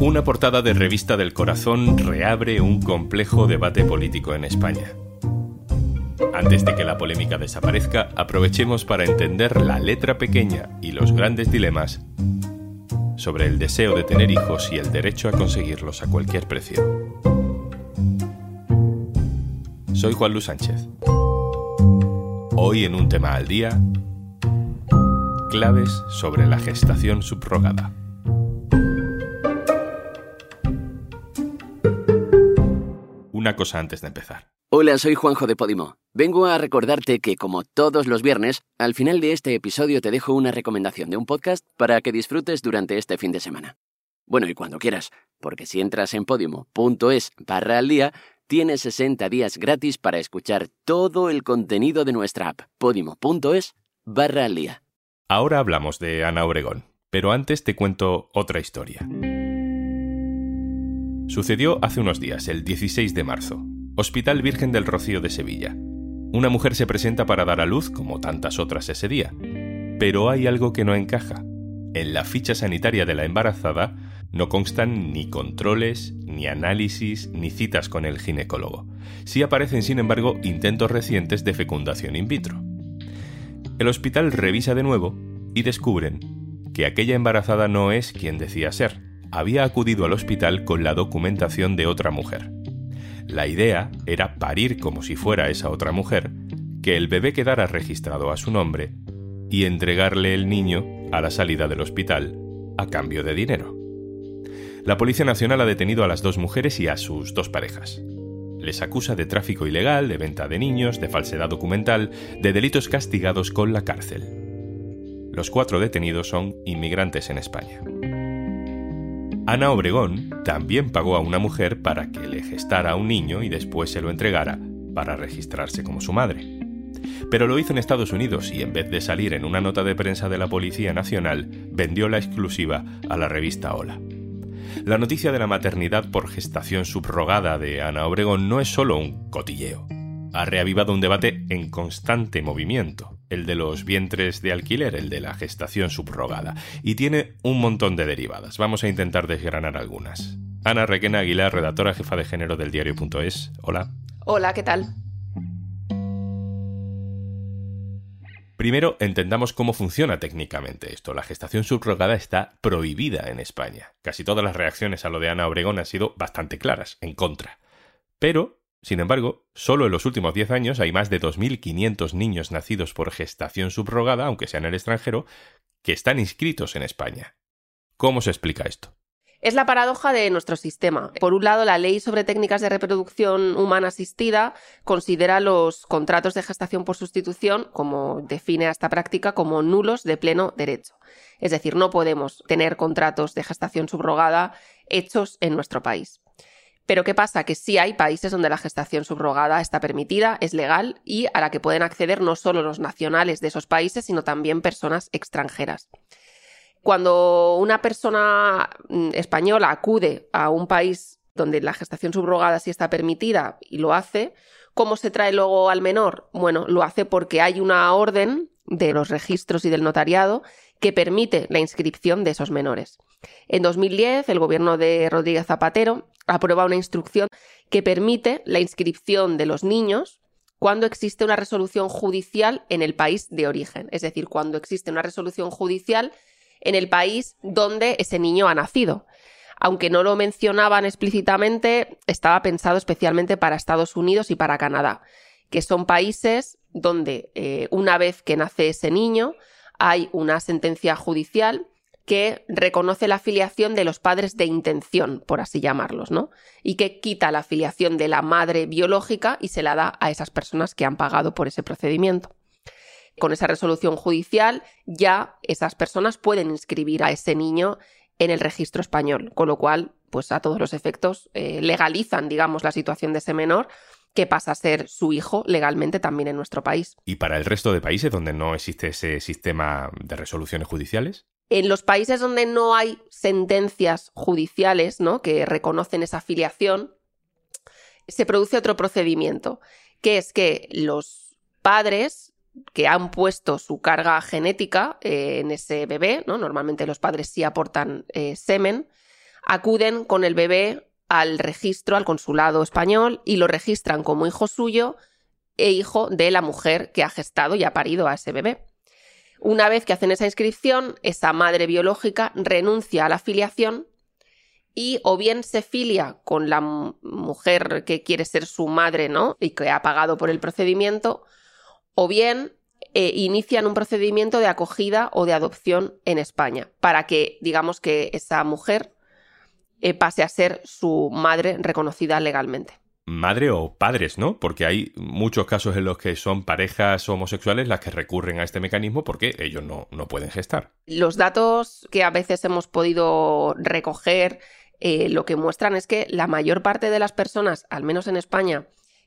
Una portada de revista del corazón reabre un complejo debate político en España. Antes de que la polémica desaparezca, aprovechemos para entender la letra pequeña y los grandes dilemas sobre el deseo de tener hijos y el derecho a conseguirlos a cualquier precio. Soy Juan Luis Sánchez. Hoy en un tema al día, claves sobre la gestación subrogada. Una cosa antes de empezar. Hola, soy Juanjo de Podimo. Vengo a recordarte que, como todos los viernes, al final de este episodio te dejo una recomendación de un podcast para que disfrutes durante este fin de semana. Bueno, y cuando quieras, porque si entras en podimo.es barra al día, tienes 60 días gratis para escuchar todo el contenido de nuestra app, podimo.es barra al día. Ahora hablamos de Ana Obregón, pero antes te cuento otra historia. Sucedió hace unos días, el 16 de marzo. Hospital Virgen del Rocío de Sevilla. Una mujer se presenta para dar a luz, como tantas otras ese día. Pero hay algo que no encaja. En la ficha sanitaria de la embarazada no constan ni controles, ni análisis, ni citas con el ginecólogo. Sí aparecen, sin embargo, intentos recientes de fecundación in vitro. El hospital revisa de nuevo y descubren que aquella embarazada no es quien decía ser. Había acudido al hospital con la documentación de otra mujer. La idea era parir como si fuera esa otra mujer, que el bebé quedara registrado a su nombre y entregarle el niño a la salida del hospital a cambio de dinero. La Policía Nacional ha detenido a las dos mujeres y a sus dos parejas. Les acusa de tráfico ilegal, de venta de niños, de falsedad documental, de delitos castigados con la cárcel. Los cuatro detenidos son inmigrantes en España. Ana Obregón también pagó a una mujer para que le gestara a un niño y después se lo entregara para registrarse como su madre. Pero lo hizo en Estados Unidos y en vez de salir en una nota de prensa de la Policía Nacional, vendió la exclusiva a la revista Hola. La noticia de la maternidad por gestación subrogada de Ana Obregón no es solo un cotilleo. Ha reavivado un debate en constante movimiento, el de los vientres de alquiler, el de la gestación subrogada, y tiene un montón de derivadas. Vamos a intentar desgranar algunas. Ana Requena Aguilar, redactora jefa de género del diario.es. Hola. Hola, ¿qué tal? Primero, entendamos cómo funciona técnicamente esto. La gestación subrogada está prohibida en España. Casi todas las reacciones a lo de Ana Obregón han sido bastante claras, en contra. Pero, sin embargo, solo en los últimos 10 años hay más de 2.500 niños nacidos por gestación subrogada, aunque sea en el extranjero, que están inscritos en España. ¿Cómo se explica esto? Es la paradoja de nuestro sistema. Por un lado, la ley sobre técnicas de reproducción humana asistida considera los contratos de gestación por sustitución, como define esta práctica, como nulos de pleno derecho. Es decir, no podemos tener contratos de gestación subrogada hechos en nuestro país. Pero ¿qué pasa? Que sí hay países donde la gestación subrogada está permitida, es legal y a la que pueden acceder no solo los nacionales de esos países, sino también personas extranjeras. Cuando una persona mm, española acude a un país donde la gestación subrogada sí está permitida y lo hace, ¿cómo se trae luego al menor? Bueno, lo hace porque hay una orden de los registros y del notariado que permite la inscripción de esos menores. En 2010, el gobierno de Rodríguez Zapatero aprueba una instrucción que permite la inscripción de los niños cuando existe una resolución judicial en el país de origen, es decir, cuando existe una resolución judicial en el país donde ese niño ha nacido. Aunque no lo mencionaban explícitamente, estaba pensado especialmente para Estados Unidos y para Canadá, que son países donde eh, una vez que nace ese niño hay una sentencia judicial que reconoce la afiliación de los padres de intención, por así llamarlos, ¿no? Y que quita la afiliación de la madre biológica y se la da a esas personas que han pagado por ese procedimiento con esa resolución judicial ya esas personas pueden inscribir a ese niño en el registro español, con lo cual, pues a todos los efectos, eh, legalizan, digamos, la situación de ese menor que pasa a ser su hijo legalmente también en nuestro país. ¿Y para el resto de países donde no existe ese sistema de resoluciones judiciales? En los países donde no hay sentencias judiciales ¿no? que reconocen esa afiliación, se produce otro procedimiento, que es que los padres que han puesto su carga genética eh, en ese bebé, ¿no? Normalmente los padres sí aportan eh, semen, acuden con el bebé al registro, al consulado español, y lo registran como hijo suyo e hijo de la mujer que ha gestado y ha parido a ese bebé. Una vez que hacen esa inscripción, esa madre biológica renuncia a la filiación y o bien se filia con la mujer que quiere ser su madre, ¿no? Y que ha pagado por el procedimiento, o bien eh, inician un procedimiento de acogida o de adopción en España, para que, digamos, que esa mujer eh, pase a ser su madre reconocida legalmente. Madre o padres, ¿no? Porque hay muchos casos en los que son parejas homosexuales las que recurren a este mecanismo porque ellos no, no pueden gestar. Los datos que a veces hemos podido recoger eh, lo que muestran es que la mayor parte de las personas, al menos en España,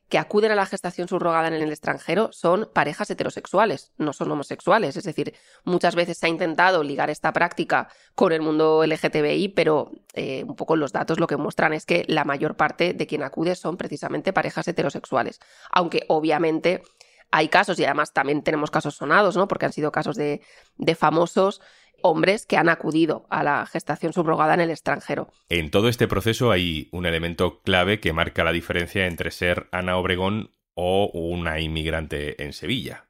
que acuden a la gestación subrogada en el extranjero son parejas heterosexuales, no son homosexuales. Es decir, muchas veces se ha intentado ligar esta práctica con el mundo LGTBI, pero eh, un poco los datos lo que muestran es que la mayor parte de quien acude son precisamente parejas heterosexuales. Aunque obviamente hay casos, y además también tenemos casos sonados, ¿no? Porque han sido casos de, de famosos hombres que han acudido a la gestación subrogada en el extranjero. En todo este proceso hay un elemento clave que marca la diferencia entre ser Ana Obregón o una inmigrante en Sevilla.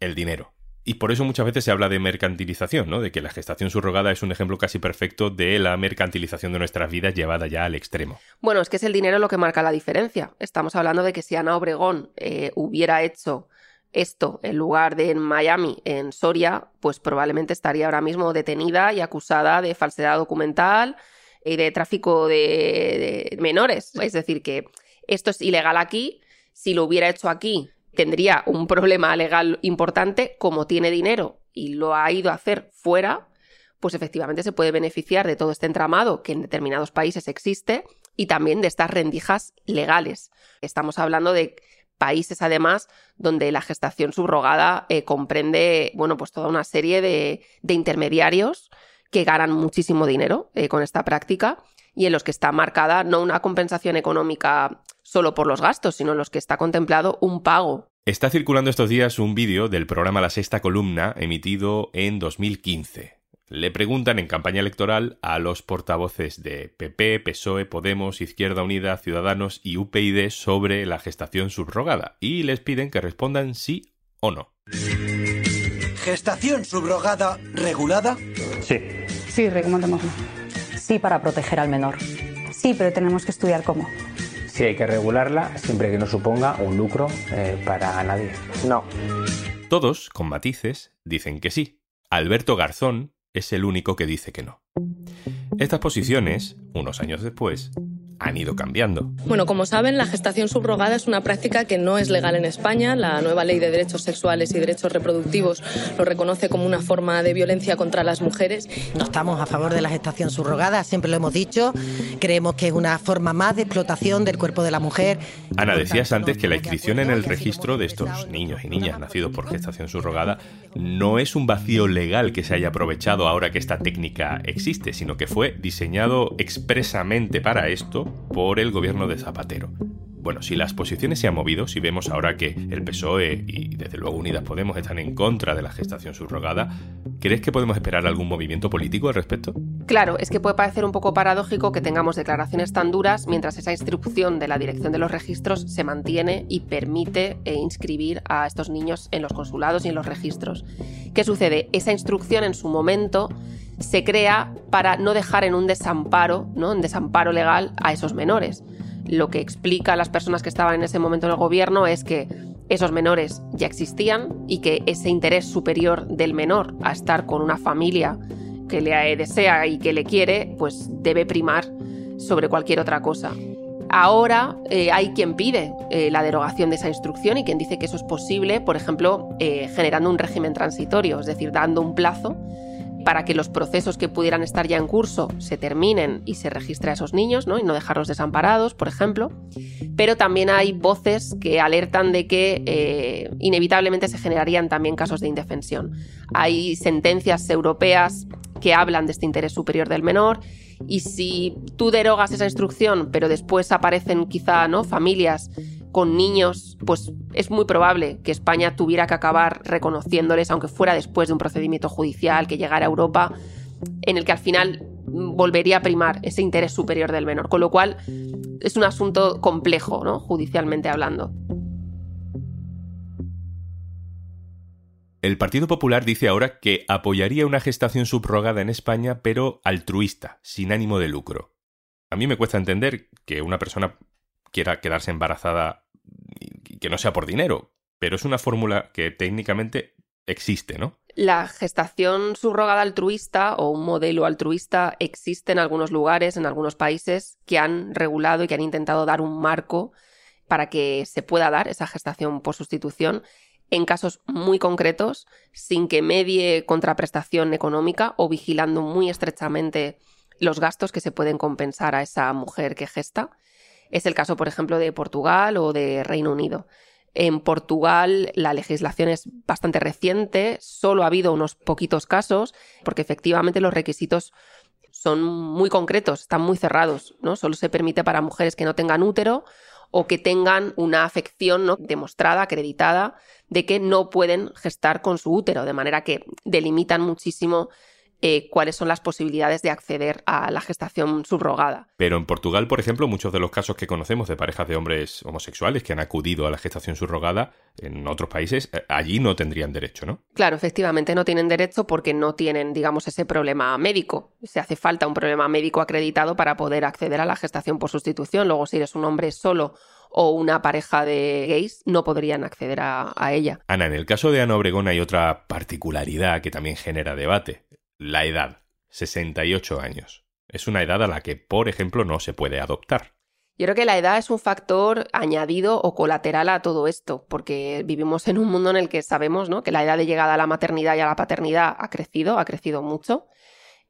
El dinero. Y por eso muchas veces se habla de mercantilización, ¿no? De que la gestación subrogada es un ejemplo casi perfecto de la mercantilización de nuestras vidas llevada ya al extremo. Bueno, es que es el dinero lo que marca la diferencia. Estamos hablando de que si Ana Obregón eh, hubiera hecho esto en lugar de en Miami, en Soria, pues probablemente estaría ahora mismo detenida y acusada de falsedad documental y de tráfico de, menores. Es decir, que esto es ilegal aquí. Si lo hubiera hecho aquí, tendría un problema legal importante. Como tiene dinero y lo ha ido a hacer fuera, pues efectivamente se puede beneficiar de todo este entramado que en determinados países existe y también de estas rendijas legales. Estamos hablando de países además donde la gestación subrogada eh, comprende, bueno, pues toda una serie de, intermediarios que ganan muchísimo dinero eh, con esta práctica y en los que está marcada no una compensación económica solo por los gastos, sino en los que está contemplado un pago. Está circulando estos días un vídeo del programa La Sexta Columna emitido en 2015 le preguntan en campaña electoral a los portavoces de PP, PSOE, Podemos, Izquierda Unida, Ciudadanos y UPyD sobre la gestación subrogada y les piden que respondan sí o no. ¿Gestación subrogada regulada? Sí. Sí, recomendamos Sí, para proteger al menor. Sí, pero tenemos que estudiar cómo. Sí, hay que regularla siempre que no suponga un lucro eh, para nadie. No. Todos, con matices, dicen que sí. Alberto Garzón, es el único que dice que no. Estas posiciones, unos años después, han ido cambiando. Bueno, como saben, la gestación subrogada es una práctica que no es legal en España. La nueva ley de derechos sexuales y derechos reproductivos lo reconoce como una forma de violencia contra las mujeres. No estamos a favor de la gestación subrogada, siempre lo hemos dicho. Creemos que es una forma más de explotación del cuerpo de la mujer. Ana, decías antes que la inscripción en el registro de estos niños y niñas nacidos por gestación subrogada no es un vacío legal que se haya aprovechado ahora que esta técnica existe, sino que fue diseñado expresamente para esto por el gobierno de Zapatero. Bueno, si las posiciones se han movido, si vemos ahora que el PSOE y desde luego Unidas Podemos están en contra de la gestación subrogada, ¿crees que podemos esperar algún movimiento político al respecto? Claro, es que puede parecer un poco paradójico que tengamos declaraciones tan duras mientras esa instrucción de la dirección de los registros se mantiene y permite eh, inscribir a estos niños en los consulados y en los registros. ¿Qué sucede? Esa instrucción en su momento se crea para no dejar en un desamparo, ¿no? desamparo legal a esos menores. Lo que explica a las personas que estaban en ese momento en el gobierno es que esos menores ya existían y que ese interés superior del menor a estar con una familia que le desea y que le quiere, pues debe primar sobre cualquier otra cosa. Ahora eh, hay quien pide eh, la derogación de esa instrucción y quien dice que eso es posible, por ejemplo, eh, generando un régimen transitorio, es decir, dando un plazo para que los procesos que pudieran estar ya en curso se terminen y se registre a esos niños, ¿no? Y no dejarlos desamparados, por ejemplo. Pero también hay voces que alertan de que eh, inevitablemente se generarían también casos de indefensión. Hay sentencias europeas que hablan de este interés superior del menor y si tú derogas esa instrucción, pero después aparecen quizá ¿no? familias con niños, pues es muy probable que España tuviera que acabar reconociéndoles, aunque fuera después de un procedimiento judicial que llegara a Europa, en el que al final volvería a primar ese interés superior del menor. Con lo cual es un asunto complejo, ¿no? Judicialmente hablando. El Partido Popular dice ahora que apoyaría una gestación subrogada en España, pero altruista, sin ánimo de lucro. A mí me cuesta entender que una persona quiera quedarse embarazada y que no sea por dinero, pero es una fórmula que técnicamente existe, ¿no? La gestación subrogada altruista o un modelo altruista existe en algunos lugares, en algunos países, que han regulado y que han intentado dar un marco para que se pueda dar esa gestación por sustitución en casos muy concretos, sin que medie contraprestación económica o vigilando muy estrechamente los gastos que se pueden compensar a esa mujer que gesta. Es el caso, por ejemplo, de Portugal o de Reino Unido. En Portugal la legislación es bastante reciente, solo ha habido unos poquitos casos, porque efectivamente los requisitos son muy concretos, están muy cerrados, ¿no? Solo se permite para mujeres que no tengan útero o que tengan una afección ¿no? demostrada, acreditada, de que no pueden gestar con su útero, de manera que delimitan muchísimo eh, cuáles son las posibilidades de acceder a la gestación subrogada. Pero en Portugal, por ejemplo, muchos de los casos que conocemos de parejas de hombres homosexuales que han acudido a la gestación subrogada en otros países, eh, allí no tendrían derecho, ¿no? Claro, efectivamente no tienen derecho porque no tienen, digamos, ese problema médico. Se hace falta un problema médico acreditado para poder acceder a la gestación por sustitución. Luego, si eres un hombre solo o una pareja de gays no podrían acceder a, a, ella. Ana, en el caso de Ana Obregón hay otra particularidad que también genera debate. La edad, 68 años. Es una edad a la que, por ejemplo, no se puede adoptar. Yo creo que la edad es un factor añadido o colateral a todo esto, porque vivimos en un mundo en el que sabemos ¿no? que la edad de llegada a la maternidad y a la paternidad ha crecido, ha crecido mucho,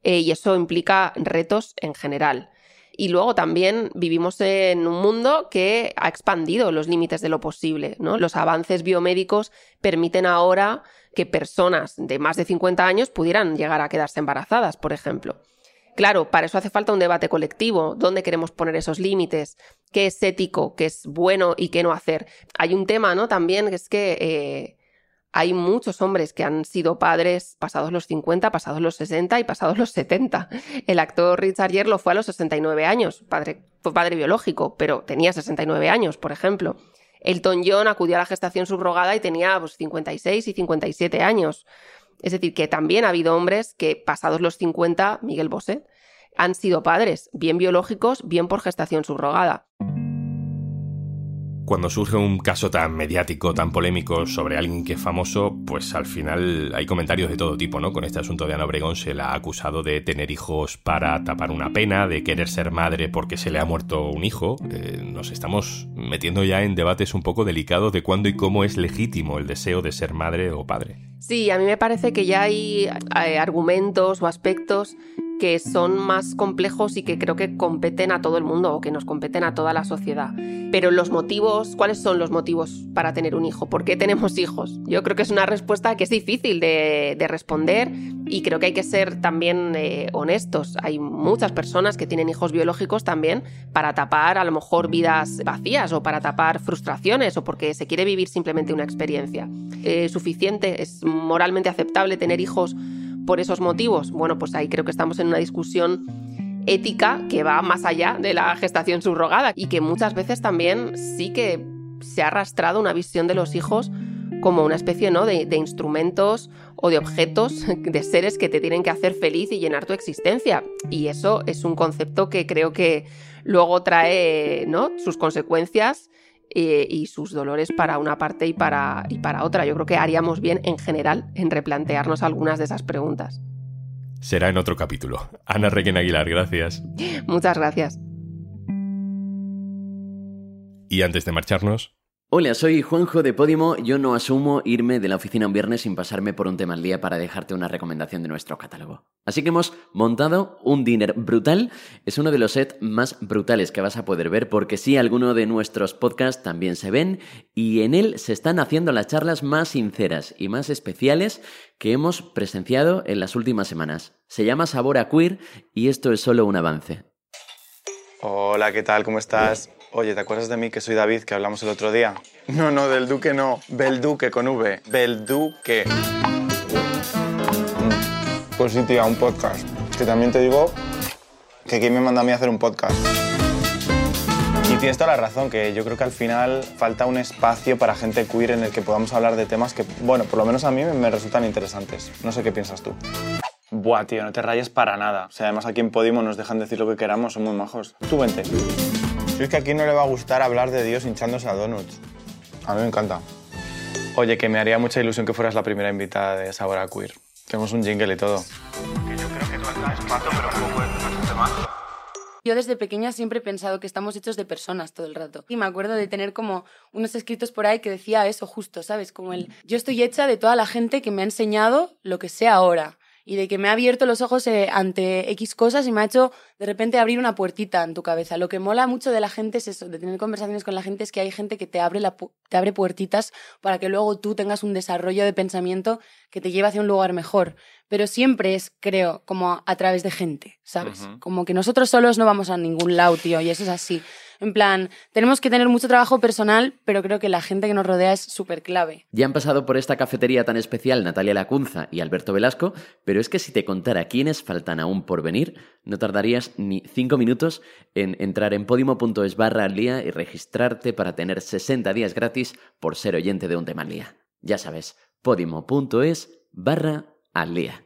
eh, y eso implica retos en general. Y luego también vivimos en un mundo que ha expandido los límites de lo posible. ¿no? Los avances biomédicos permiten ahora que personas de más de 50 años pudieran llegar a quedarse embarazadas, por ejemplo. Claro, para eso hace falta un debate colectivo, dónde queremos poner esos límites, qué es ético, qué es bueno y qué no hacer. Hay un tema, ¿no? También que es que eh, hay muchos hombres que han sido padres pasados los 50, pasados los 60 y pasados los 70. El actor Richard Gere lo fue a los 69 años, fue padre biológico, pero tenía 69 años, por ejemplo. Elton John acudió a la gestación subrogada y tenía pues, 56 y 57 años. Es decir, que también ha habido hombres que, pasados los 50, Miguel Bosé, han sido padres, bien biológicos, bien por gestación subrogada cuando surge un caso tan mediático, tan polémico sobre alguien que es famoso, pues al final hay comentarios de todo tipo, ¿no? Con este asunto de Ana Obregón se la ha acusado de tener hijos para tapar una pena, de querer ser madre porque se le ha muerto un hijo. Eh, nos estamos metiendo ya en debates un poco delicados de cuándo y cómo es legítimo el deseo de ser madre o padre. Sí, a mí me parece que ya hay eh, argumentos o aspectos que son más complejos y que creo que competen a todo el mundo o que nos competen a toda la sociedad. Pero los motivos, ¿cuáles son los motivos para tener un hijo? ¿Por qué tenemos hijos? Yo creo que es una respuesta que es difícil de, responder y creo que hay que ser también eh, honestos. Hay muchas personas que tienen hijos biológicos también para tapar a lo mejor vidas vacías o para tapar frustraciones o porque se quiere vivir simplemente una experiencia. ¿Es eh, suficiente? ¿Es moralmente aceptable tener hijos? Por esos motivos? Bueno, pues ahí creo que estamos en una discusión ética que va más allá de la gestación subrogada y que muchas veces también sí que se ha arrastrado una visión de los hijos como una especie ¿no? de, instrumentos o de objetos, de seres que te tienen que hacer feliz y llenar tu existencia. Y eso es un concepto que creo que luego trae ¿no? sus consecuencias eh, y sus dolores para una parte y para, y para otra. Yo creo que haríamos bien en general en replantearnos algunas de esas preguntas. Será en otro capítulo. Ana Requena Aguilar, gracias. Muchas gracias. Y antes de marcharnos, Hola, soy Juanjo de Podimo. Yo no asumo irme de la oficina un viernes sin pasarme por un tema al día para dejarte una recomendación de nuestro catálogo. Así que hemos montado un dinner brutal. Es uno de los sets más brutales que vas a poder ver porque sí, algunos de nuestros podcasts también se ven y en él se están haciendo las charlas más sinceras y más especiales que hemos presenciado en las últimas semanas. Se llama Sabor a Queer y esto es solo un avance. Hola, ¿qué tal? ¿Cómo estás? Oye, ¿te acuerdas de mí que soy David, que hablamos el otro día? No, no, del Duque no. Belduque con V. Belduque. Pues sí, tía, un podcast. Que también te digo que quién me manda a mí a hacer un podcast. Y tienes toda la razón, que yo creo que al final falta un espacio para gente queer en el que podamos hablar de temas que, bueno, por lo menos a mí me resultan interesantes. No sé qué piensas tú. Buah, tío, no te rayes para nada. O sea, además aquí en Podimo nos dejan decir lo que queramos, son muy majos. Tú vente. Si es que aquí no le va a gustar hablar de Dios hinchándose a donuts. A mí me encanta. Oye, que me haría mucha ilusión que fueras la primera invitada de Sabor a Queer. Tenemos un jingle y todo. Que yo creo que tú estás pato, pero poco es yo desde pequeña siempre he pensado que estamos hechos de personas todo el rato. Y me acuerdo de tener como unos escritos por ahí que decía eso justo, ¿sabes? Como el, yo estoy hecha de toda la gente que me ha enseñado lo que sé ahora y de que me ha abierto los ojos eh, ante X cosas y me ha hecho de repente abrir una puertita en tu cabeza. Lo que mola mucho de la gente es eso, de tener conversaciones con la gente, es que hay gente que te abre, la, te abre puertitas para que luego tú tengas un desarrollo de pensamiento que te lleve hacia un lugar mejor pero siempre es, creo, como a través de gente, ¿sabes? Como que nosotros solos no vamos a ningún lado, tío, y eso es así. En plan, tenemos que tener mucho trabajo personal, pero creo que la gente que nos rodea es súper clave. Ya han pasado por esta cafetería tan especial Natalia Lacunza y Alberto Velasco, pero es que si te contara quiénes faltan aún por venir, no tardarías ni cinco minutos en entrar en podimo.es barra al día y registrarte para tener 60 días gratis por ser oyente de un tema al día. Ya sabes, podimo.es barra al día.